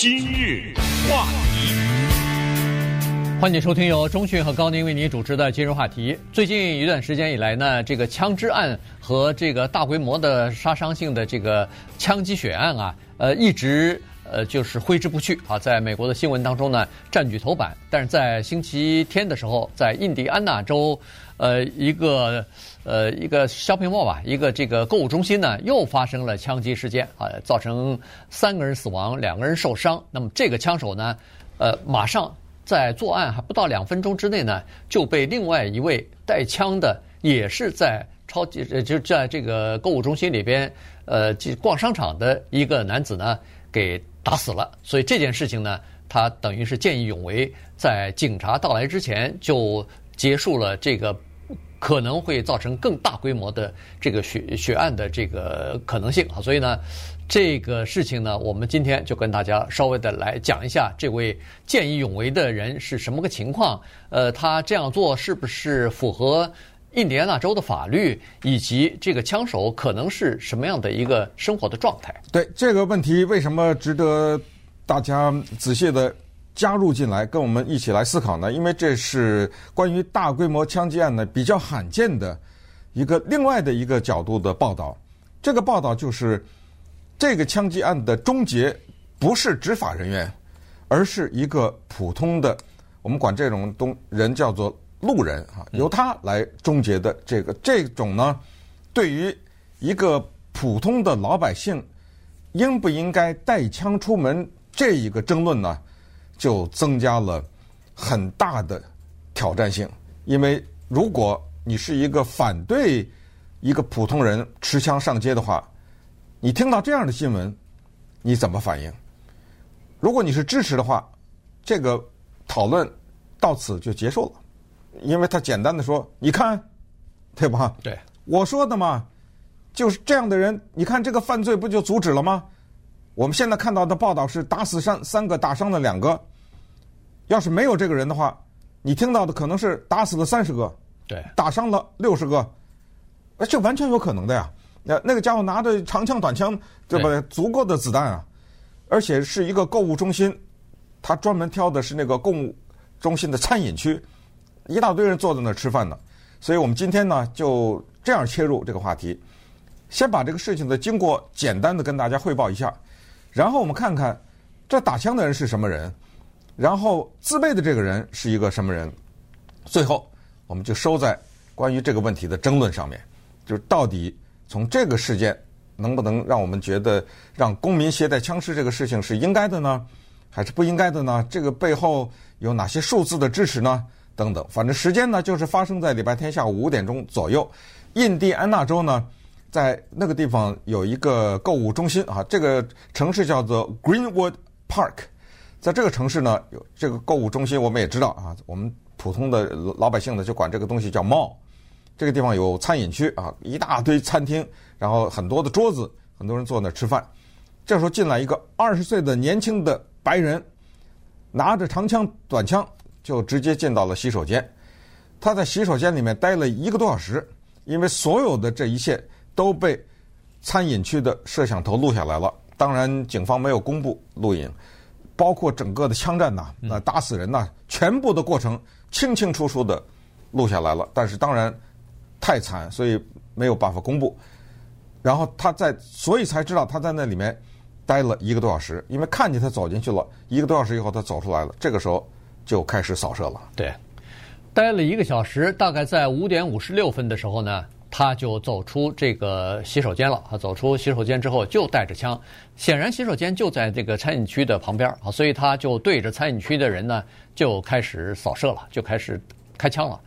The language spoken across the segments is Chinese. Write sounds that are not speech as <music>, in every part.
今日话题，欢迎收听由中讯和高宁为您主持的今日话题。最近一段时间以来呢，这个枪支案和这个大规模的杀伤性的这个枪击血案啊，呃，一直呃就是挥之不去啊，在美国的新闻当中呢占据头版。但是在星期天的时候，在印第安纳州，呃，一个。呃，一个 shopping mall 吧，一个这个购物中心呢，又发生了枪击事件啊，造成三个人死亡，两个人受伤。那么这个枪手呢，呃，马上在作案还不到两分钟之内呢，就被另外一位带枪的，也是在超级呃就在这个购物中心里边呃逛商场的一个男子呢给打死了。所以这件事情呢，他等于是见义勇为，在警察到来之前就结束了这个。可能会造成更大规模的这个血血案的这个可能性啊，所以呢，这个事情呢，我们今天就跟大家稍微的来讲一下，这位见义勇为的人是什么个情况？呃，他这样做是不是符合印第安纳州的法律，以及这个枪手可能是什么样的一个生活的状态？对这个问题，为什么值得大家仔细的？加入进来，跟我们一起来思考呢？因为这是关于大规模枪击案呢比较罕见的一个另外的一个角度的报道。这个报道就是这个枪击案的终结不是执法人员，而是一个普通的，我们管这种东人叫做路人啊，由他来终结的这个这种呢，对于一个普通的老百姓应不应该带枪出门这一个争论呢？就增加了很大的挑战性，因为如果你是一个反对一个普通人持枪上街的话，你听到这样的新闻，你怎么反应？如果你是支持的话，这个讨论到此就结束了，因为他简单的说：“你看，对吧？对，我说的嘛，就是这样的人，你看这个犯罪不就阻止了吗？我们现在看到的报道是打死三三个，打伤了两个。”要是没有这个人的话，你听到的可能是打死了三十个，对，打伤了六十个，呃，这完全有可能的呀。那那个家伙拿着长枪短枪，对不对？足够的子弹啊，而且是一个购物中心，他专门挑的是那个购物中心的餐饮区，一大堆人坐在那儿吃饭呢。所以我们今天呢就这样切入这个话题，先把这个事情的经过简单的跟大家汇报一下，然后我们看看这打枪的人是什么人。然后自备的这个人是一个什么人？最后，我们就收在关于这个问题的争论上面，就是到底从这个事件能不能让我们觉得让公民携带枪支这个事情是应该的呢，还是不应该的呢？这个背后有哪些数字的支持呢？等等，反正时间呢就是发生在礼拜天下午五点钟左右，印第安纳州呢，在那个地方有一个购物中心啊，这个城市叫做 Greenwood Park。在这个城市呢，有这个购物中心，我们也知道啊。我们普通的老百姓呢，就管这个东西叫 mall。这个地方有餐饮区啊，一大堆餐厅，然后很多的桌子，很多人坐那儿吃饭。这时候进来一个二十岁的年轻的白人，拿着长枪短枪，就直接进到了洗手间。他在洗手间里面待了一个多小时，因为所有的这一切都被餐饮区的摄像头录下来了。当然，警方没有公布录影。包括整个的枪战呐，那打死人呐，全部的过程清清楚楚的录下来了。但是当然太惨，所以没有办法公布。然后他在，所以才知道他在那里面待了一个多小时，因为看见他走进去了，一个多小时以后他走出来了。这个时候就开始扫射了。对，待了一个小时，大概在五点五十六分的时候呢。他就走出这个洗手间了。他走出洗手间之后，就带着枪。显然，洗手间就在这个餐饮区的旁边啊，所以他就对着餐饮区的人呢，就开始扫射了，就开始开枪了。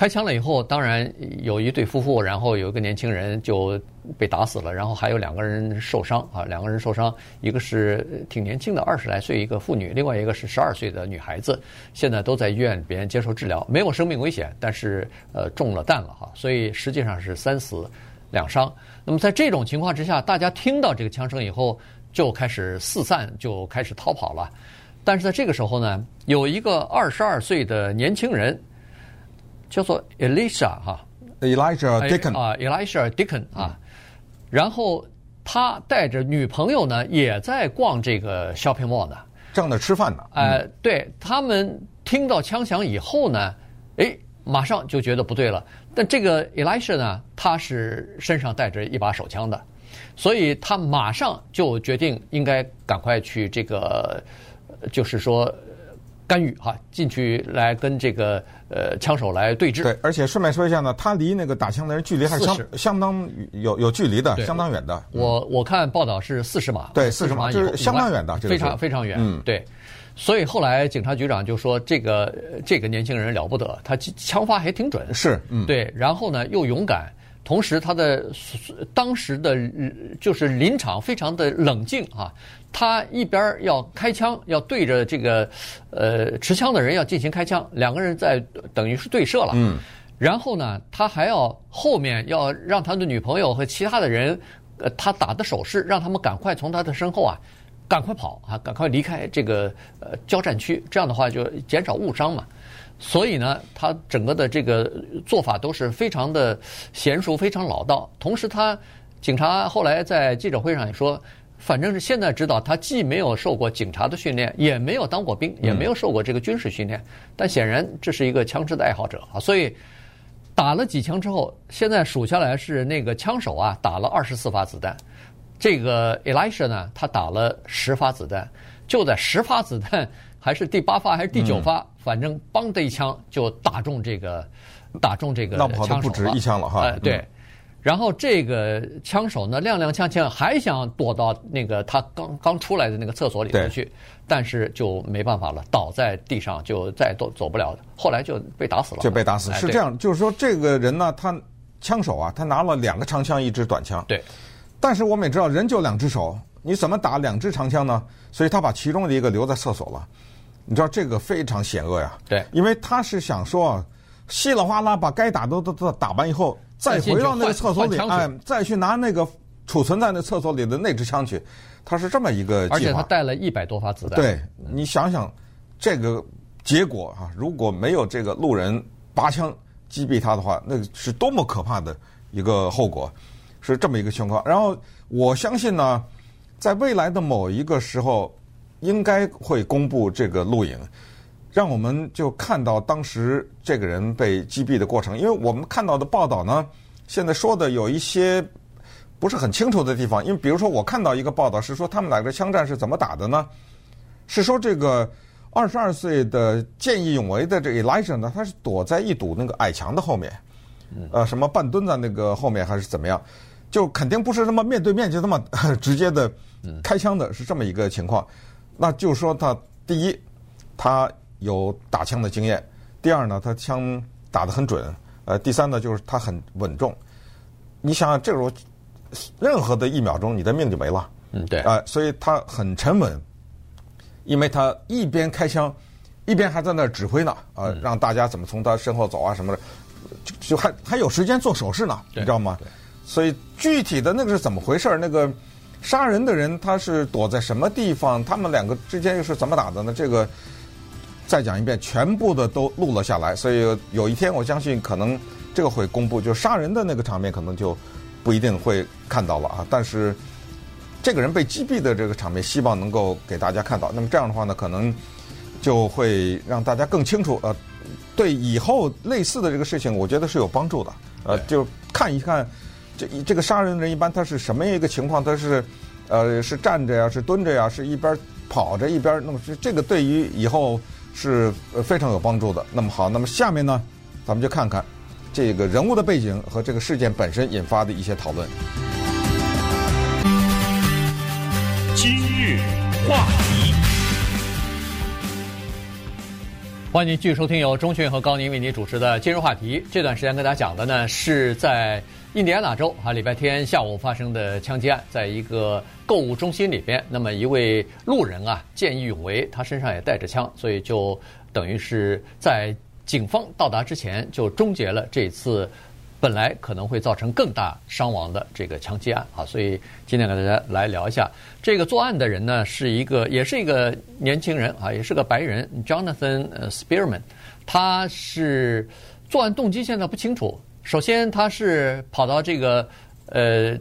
开枪了以后，当然有一对夫妇，然后有一个年轻人就被打死了，然后还有两个人受伤啊，两个人受伤，一个是挺年轻的二十来岁一个妇女，另外一个是十二岁的女孩子，现在都在医院里边接受治疗，没有生命危险，但是呃中了弹了哈，所以实际上是三死两伤。那么在这种情况之下，大家听到这个枪声以后就开始四散，就开始逃跑了。但是在这个时候呢，有一个二十二岁的年轻人。叫做 Elisha 哈，Elijah Dickon 啊，Elisha Dickon 啊，然后他带着女朋友呢，也在逛这个 shopping mall 呢，正在吃饭呢。呃，对他们听到枪响以后呢，哎，马上就觉得不对了。但这个 Elisha 呢，他是身上带着一把手枪的，所以他马上就决定应该赶快去这个，就是说。干预哈，进去来跟这个呃枪手来对峙。对，而且顺便说一下呢，他离那个打枪的人距离还是相相当有有距离的，相当远的。嗯、我我看报道是四十码，对，四十码就是相当远的，非常非常远。嗯，对。所以后来警察局长就说，这个这个年轻人了不得，他枪法还挺准。是，嗯，对。然后呢，又勇敢。同时，他的当时的就是临场非常的冷静啊，他一边要开枪，要对着这个呃持枪的人要进行开枪，两个人在等于是对射了。嗯。然后呢，他还要后面要让他的女朋友和其他的人，呃，他打的手势，让他们赶快从他的身后啊，赶快跑啊，赶快离开这个呃交战区，这样的话就减少误伤嘛。所以呢，他整个的这个做法都是非常的娴熟，非常老道。同时，他警察后来在记者会上也说，反正是现在知道，他既没有受过警察的训练，也没有当过兵，也没有受过这个军事训练。但显然这是一个枪支的爱好者啊。所以打了几枪之后，现在数下来是那个枪手啊打了二十四发子弹，这个 Elisha 呢，他打了十发子弹，就在十发子弹。还是第八发还是第九发？嗯、反正梆的一枪就打中这个，打中这个枪手了。那跑的不止一枪了哈。哎，对。嗯、然后这个枪手呢，踉踉跄跄，还想躲到那个他刚刚出来的那个厕所里头去，但是就没办法了，倒在地上就再都走不了。后来就被打死了。就被打死。是这样，就是说这个人呢，他枪手啊，他拿了两个长枪，一支短枪。对。但是我们也知道，人就两只手，你怎么打两支长枪呢？所以他把其中的一个留在厕所了。你知道这个非常险恶呀，对，因为他是想说，稀里哗啦把该打的都都都打完以后，再回到那个厕所里，哎，再去拿那个储存在那厕所里的那支枪去，他是这么一个计划。而且他带了一百多发子弹。对，你想想这个结果啊，如果没有这个路人拔枪击毙他的话，那是多么可怕的一个后果，是这么一个情况。然后我相信呢，在未来的某一个时候。应该会公布这个录影，让我们就看到当时这个人被击毙的过程。因为我们看到的报道呢，现在说的有一些不是很清楚的地方。因为比如说，我看到一个报道是说，他们两个枪战是怎么打的呢？是说这个二十二岁的见义勇为的这个 Elijah 呢，他是躲在一堵那个矮墙的后面，呃，什么半蹲在那个后面还是怎么样？就肯定不是那么面对面就那么 <laughs> 直接的开枪的，是这么一个情况。那就是说，他第一，他有打枪的经验；第二呢，他枪打得很准；呃，第三呢，就是他很稳重。你想想，这时候任何的一秒钟，你的命就没了。嗯，对。啊、呃，所以他很沉稳，因为他一边开枪，一边还在那儿指挥呢。啊、呃，让大家怎么从他身后走啊什么的，就就还还有时间做手势呢，你知道吗？所以具体的那个是怎么回事？那个。杀人的人他是躲在什么地方？他们两个之间又是怎么打的呢？这个再讲一遍，全部的都录了下来。所以有一天，我相信可能这个会公布，就杀人的那个场面可能就不一定会看到了啊。但是这个人被击毙的这个场面，希望能够给大家看到。那么这样的话呢，可能就会让大家更清楚。呃，对以后类似的这个事情，我觉得是有帮助的。呃，就看一看。这这个杀人的人一般他是什么一个情况？他是，呃，是站着呀，是蹲着呀，是一边跑着一边。那么这这个对于以后是非常有帮助的。那么好，那么下面呢，咱们就看看这个人物的背景和这个事件本身引发的一些讨论。今日话题，欢迎您继续收听由钟迅和高宁为您主持的《今日话题》。这段时间跟大家讲的呢，是在。印第安纳州啊，礼拜天下午发生的枪击案，在一个购物中心里边，那么一位路人啊，见义勇为，他身上也带着枪，所以就等于是在警方到达之前就终结了这次本来可能会造成更大伤亡的这个枪击案啊。所以今天跟大家来聊一下这个作案的人呢，是一个也是一个年轻人啊，也是个白人，Jonathan Spearman，他是作案动机现在不清楚。首先，他是跑到这个呃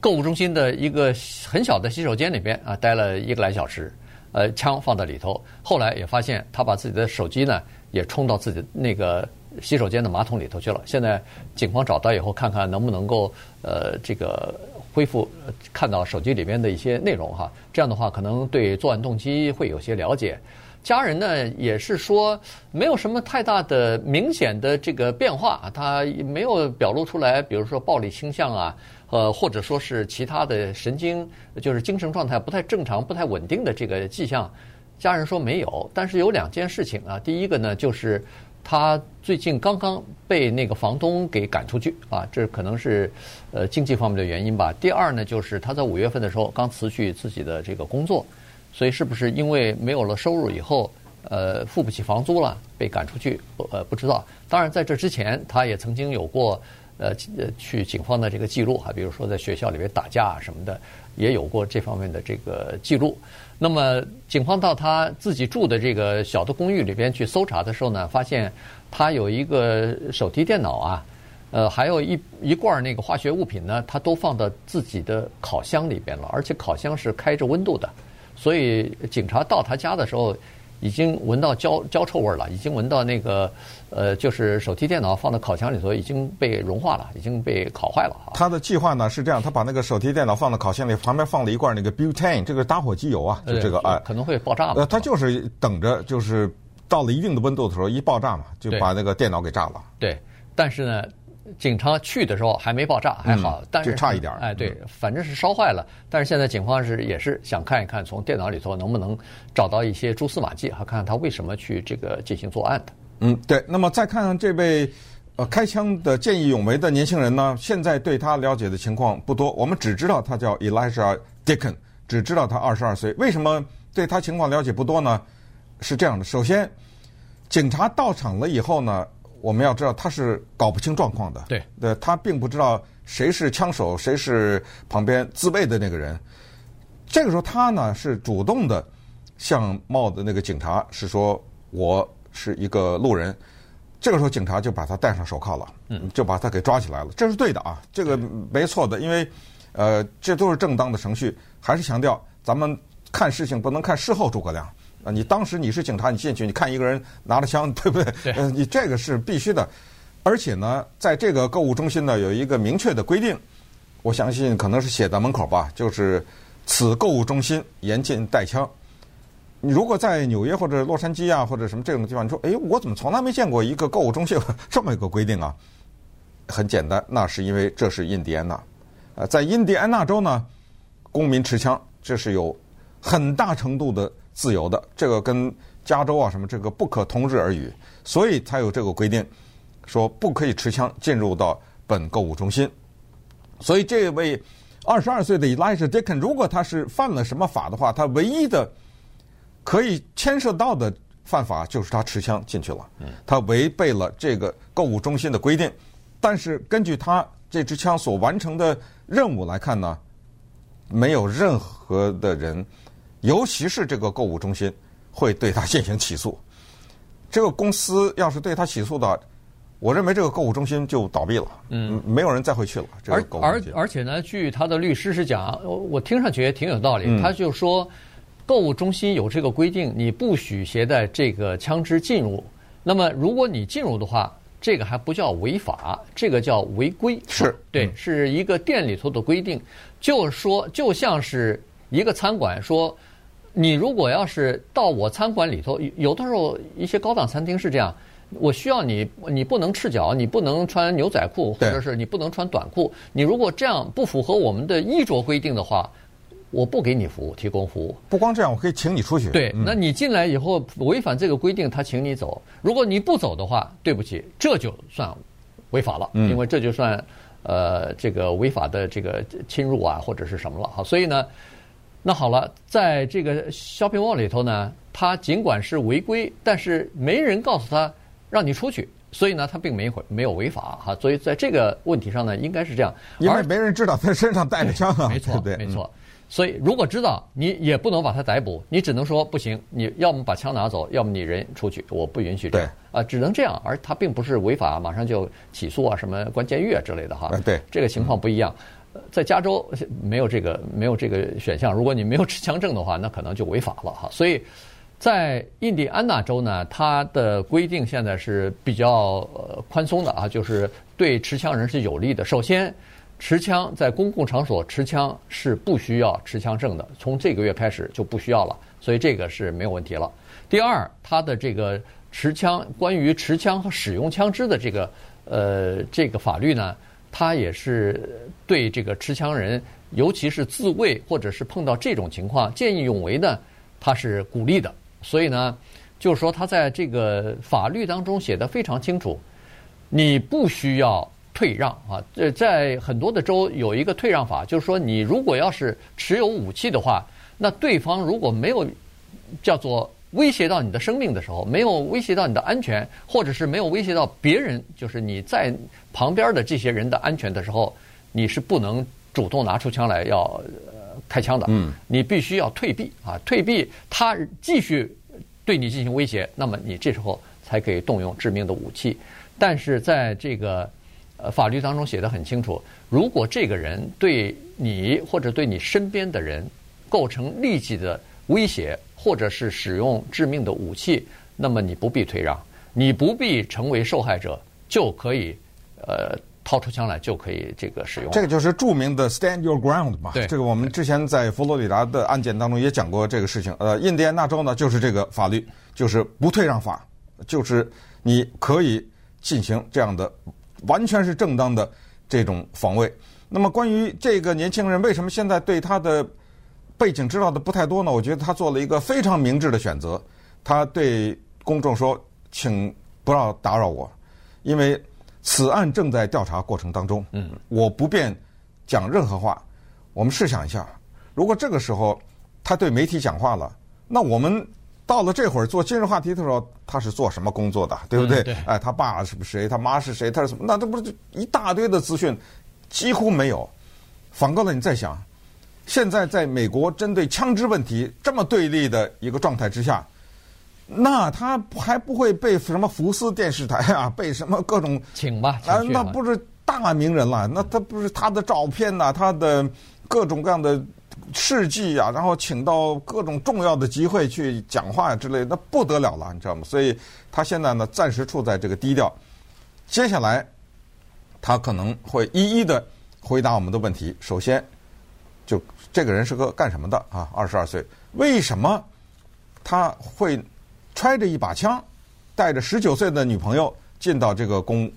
购物中心的一个很小的洗手间里边啊，待了一个来小时，呃，枪放在里头。后来也发现他把自己的手机呢也冲到自己那个洗手间的马桶里头去了。现在警方找到以后，看看能不能够呃这个恢复看到手机里边的一些内容哈。这样的话，可能对作案动机会有些了解。家人呢也是说没有什么太大的明显的这个变化，他没有表露出来，比如说暴力倾向啊。呃，或者说是其他的神经，就是精神状态不太正常、不太稳定的这个迹象，家人说没有。但是有两件事情啊，第一个呢，就是他最近刚刚被那个房东给赶出去啊，这可能是呃经济方面的原因吧。第二呢，就是他在五月份的时候刚辞去自己的这个工作，所以是不是因为没有了收入以后，呃，付不起房租了，被赶出去？呃，不知道。当然在这之前，他也曾经有过。呃，去警方的这个记录哈，比如说在学校里面打架啊什么的，也有过这方面的这个记录。那么，警方到他自己住的这个小的公寓里边去搜查的时候呢，发现他有一个手提电脑啊，呃，还有一一罐那个化学物品呢，他都放到自己的烤箱里边了，而且烤箱是开着温度的，所以警察到他家的时候。已经闻到焦焦臭味了，已经闻到那个呃，就是手提电脑放到烤箱里头已经被融化了，已经被烤坏了。他的计划呢是这样，他把那个手提电脑放到烤箱里，旁边放了一罐那个 butane，这个打火机油啊，就这个啊，可能会爆炸。呃，他就是等着，就是到了一定的温度的时候一爆炸嘛，就把那个电脑给炸了。对，但是呢。警察去的时候还没爆炸，还好，但是就差一点。哎，对，反正是烧坏了。但是现在警方是也是想看一看，从电脑里头能不能找到一些蛛丝马迹，还看看他为什么去这个进行作案的。嗯，对。那么再看看这位呃开枪的见义勇为的年轻人呢，现在对他了解的情况不多，我们只知道他叫 Elijah Dickon，只知道他二十二岁。为什么对他情况了解不多呢？是这样的，首先，警察到场了以后呢。我们要知道他是搞不清状况的，对，对，他并不知道谁是枪手，谁是旁边自卫的那个人。这个时候他呢是主动的向帽子那个警察是说，我是一个路人。这个时候警察就把他戴上手铐了，嗯，就把他给抓起来了，这是对的啊，这个没错的，因为呃这都是正当的程序。还是强调咱们看事情不能看事后诸葛亮。啊，你当时你是警察，你进去，你看一个人拿着枪，对不对？对。嗯，你这个是必须的，而且呢，在这个购物中心呢，有一个明确的规定，我相信可能是写在门口吧，就是此购物中心严禁带枪。你如果在纽约或者洛杉矶啊，或者什么这种地方，你说，哎，我怎么从来没见过一个购物中心 <laughs> 这么一个规定啊？很简单，那是因为这是印第安纳，呃，在印第安纳州呢，公民持枪，这是有很大程度的。自由的，这个跟加州啊什么这个不可同日而语，所以才有这个规定，说不可以持枪进入到本购物中心。所以这位二十二岁的 Elijah Dickon，如果他是犯了什么法的话，他唯一的可以牵涉到的犯法就是他持枪进去了，他违背了这个购物中心的规定。但是根据他这支枪所完成的任务来看呢，没有任何的人。尤其是这个购物中心会对他进行起诉，这个公司要是对他起诉的，我认为这个购物中心就倒闭了，嗯，没有人再会去了。这个购物。而而而且呢，据他的律师是讲，我听上去也挺有道理。他就说，购物中心有这个规定，你不许携带这个枪支进入。那么如果你进入的话，这个还不叫违法，这个叫违规。是对，是一个店里头的规定，就是说，就像是一个餐馆说。你如果要是到我餐馆里头，有的时候一些高档餐厅是这样，我需要你，你不能赤脚，你不能穿牛仔裤，或者是你不能穿短裤。你如果这样不符合我们的衣着规定的话，我不给你服务，提供服务。不光这样，我可以请你出去。对，那你进来以后违反这个规定，他请你走。如果你不走的话，对不起，这就算违法了，因为这就算呃这个违法的这个侵入啊，或者是什么了。哈，所以呢。那好了，在这个 shopping mall 里头呢，他尽管是违规，但是没人告诉他让你出去，所以呢，他并没有违法哈。所以在这个问题上呢，应该是这样，因为没人知道他身上带着枪啊，没错，<laughs> 对，没错。所以如果知道，你也不能把他逮捕，你只能说不行，你要么把枪拿走，要么你人出去，我不允许这样啊，只能这样。而他并不是违法，马上就起诉啊，什么关监狱啊之类的哈。对，这个情况不一样。在加州没有这个没有这个选项，如果你没有持枪证的话，那可能就违法了哈。所以在印第安纳州呢，它的规定现在是比较宽松的啊，就是对持枪人是有利的。首先，持枪在公共场所持枪是不需要持枪证的，从这个月开始就不需要了，所以这个是没有问题了。第二，它的这个持枪关于持枪和使用枪支的这个呃这个法律呢。他也是对这个持枪人，尤其是自卫或者是碰到这种情况见义勇为呢，他是鼓励的。所以呢，就是说他在这个法律当中写得非常清楚，你不需要退让啊。这在很多的州有一个退让法，就是说你如果要是持有武器的话，那对方如果没有叫做。威胁到你的生命的时候，没有威胁到你的安全，或者是没有威胁到别人，就是你在旁边的这些人的安全的时候，你是不能主动拿出枪来要呃开枪的。嗯，你必须要退避啊，退避，他继续对你进行威胁，那么你这时候才可以动用致命的武器。但是在这个呃法律当中写的很清楚，如果这个人对你或者对你身边的人构成立即的威胁。或者是使用致命的武器，那么你不必退让，你不必成为受害者，就可以呃掏出枪来就可以这个使用。这个就是著名的 Stand Your Ground 嘛。对，这个我们之前在佛罗里达的案件当中也讲过这个事情。呃，印第安纳州呢就是这个法律，就是不退让法，就是你可以进行这样的完全是正当的这种防卫。那么关于这个年轻人为什么现在对他的背景知道的不太多呢，我觉得他做了一个非常明智的选择。他对公众说：“请不要打扰我，因为此案正在调查过程当中。嗯，我不便讲任何话。我们试想一下，如果这个时候他对媒体讲话了，那我们到了这会儿做今日话题的时候，他是做什么工作的，对不对？嗯、对。哎，他爸是不是谁？他妈是谁？他是什么？那这不是一大堆的资讯，几乎没有。反过来，你再想。”现在在美国针对枪支问题这么对立的一个状态之下，那他还不会被什么福斯电视台啊，<laughs> 被什么各种请吧？啊，那不是大名人了，那他不是他的照片呐，他的各种各样的事迹啊，然后请到各种重要的集会去讲话呀之类，那不得了了，你知道吗？所以他现在呢，暂时处在这个低调。接下来，他可能会一一的回答我们的问题。首先。就这个人是个干什么的啊？二十二岁，为什么他会揣着一把枪，带着十九岁的女朋友进到这个公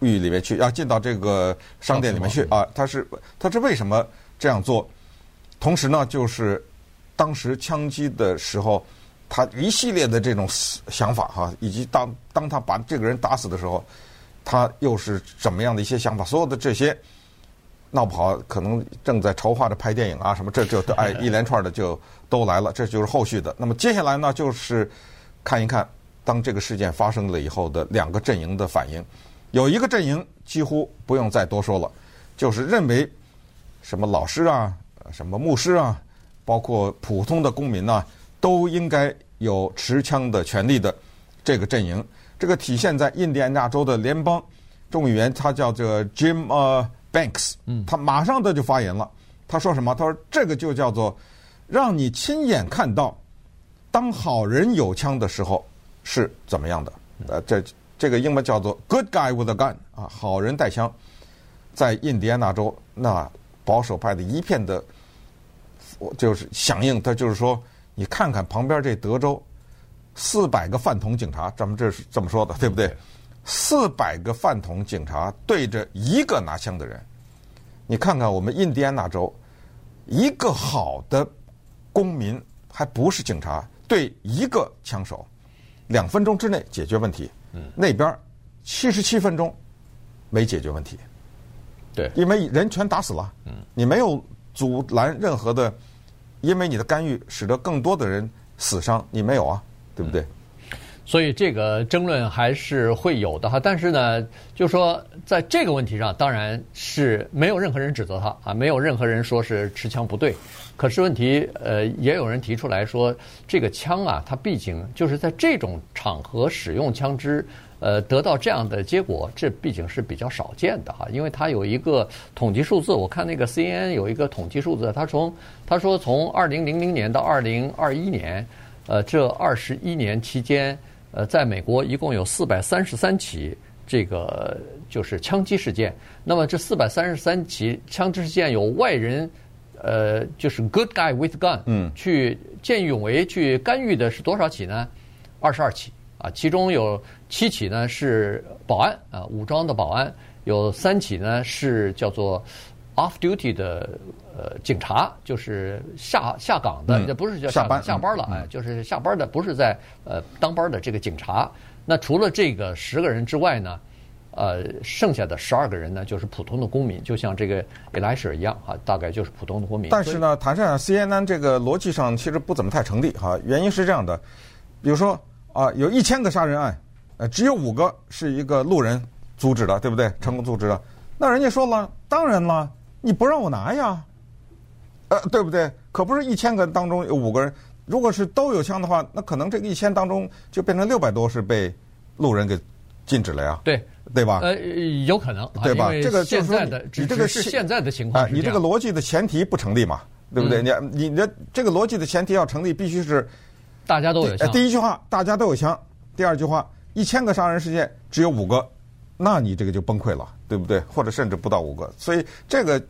寓里面去，要进到这个商店里面去啊？他是他是为什么这样做？同时呢，就是当时枪击的时候，他一系列的这种想法哈，以及当当他把这个人打死的时候，他又是怎么样的一些想法？所有的这些。闹不好，可能正在筹划着拍电影啊，什么这就哎 <laughs> 一连串的就都来了，这就是后续的。那么接下来呢，就是看一看当这个事件发生了以后的两个阵营的反应。有一个阵营几乎不用再多说了，就是认为什么老师啊、什么牧师啊，包括普通的公民呐、啊，都应该有持枪的权利的这个阵营。这个体现在印第安纳州的联邦众议员，他叫做 Jim 呃。Banks，他马上他就发言了。他说什么？他说这个就叫做让你亲眼看到，当好人有枪的时候是怎么样的。呃，这这个英文叫做 “Good guy with a gun” 啊，好人带枪。在印第安纳州，那保守派的一片的，就是响应。他就是说，你看看旁边这德州，四百个饭桶警察，咱们这是这么说的，对不对？四百个饭桶警察对着一个拿枪的人，你看看我们印第安纳州，一个好的公民还不是警察，对一个枪手，两分钟之内解决问题。嗯，那边七十七分钟没解决问题。对，因为人全打死了。嗯，你没有阻拦任何的，因为你的干预使得更多的人死伤，你没有啊，对不对？嗯所以这个争论还是会有的哈，但是呢，就说在这个问题上，当然是没有任何人指责他啊，没有任何人说是持枪不对。可是问题，呃，也有人提出来说，这个枪啊，它毕竟就是在这种场合使用枪支，呃，得到这样的结果，这毕竟是比较少见的哈，因为它有一个统计数字，我看那个 CNN 有一个统计数字，他从他说从二零零零年到二零二一年，呃，这二十一年期间，呃，在美国一共有四百三十三起这个就是枪击事件，那么这四百三十三起枪击事件有外人，呃，就是 good guy with gun，嗯，去见义勇为去干预的是多少起呢？二十二起。啊，其中有七起呢是保安啊，武装的保安；有三起呢是叫做 off duty 的呃警察，就是下下岗的，这、嗯、不是叫下班下班了，哎，就是下班的，不是在呃当班的这个警察。那除了这个十个人之外呢，呃，剩下的十二个人呢就是普通的公民，就像这个 Elisha 一样啊，大概就是普通的公民。但是呢，坦率讲，CNN 这个逻辑上其实不怎么太成立哈，原因是这样的，比如说。啊，有一千个杀人案，呃，只有五个是一个路人阻止的，对不对？成功阻止的，那人家说了，当然了，你不让我拿呀，呃，对不对？可不是一千个当中有五个人，如果是都有枪的话，那可能这个一千当中就变成六百多是被路人给禁止了呀，对对吧？呃，有可能，对吧？这个现在的你这个是现在的情况，你这个逻辑的前提不成立嘛，对不对？你你的这个逻辑的前提要成立，必须是。大家都有枪。第一句话，大家都有枪。第二句话，一千个杀人事件只有五个，那你这个就崩溃了，对不对？或者甚至不到五个。所以这个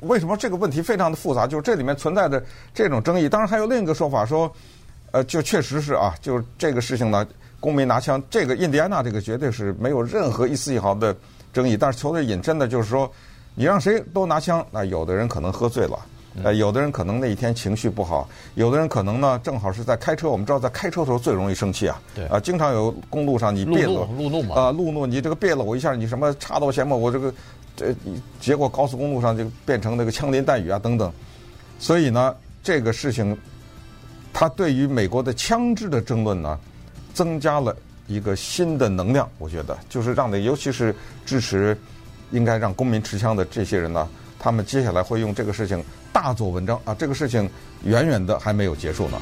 为什么这个问题非常的复杂？就是这里面存在的这种争议。当然还有另一个说法说，呃，就确实是啊，就是这个事情呢，公民拿枪，这个印第安纳这个绝对是没有任何一丝一毫的争议。但是球队引申的就是说，你让谁都拿枪，那有的人可能喝醉了。呃，有的人可能那一天情绪不好，有的人可能呢，正好是在开车。我们知道，在开车的时候最容易生气啊。对。啊，经常有公路上你别了，路怒嘛。啊，路怒，你这个别了我一下，你什么插到前面，我这个这结果高速公路上就变成那个枪林弹雨啊等等。所以呢，这个事情，它对于美国的枪支的争论呢，增加了一个新的能量。我觉得，就是让的，尤其是支持应该让公民持枪的这些人呢。他们接下来会用这个事情大做文章啊！这个事情远远的还没有结束呢。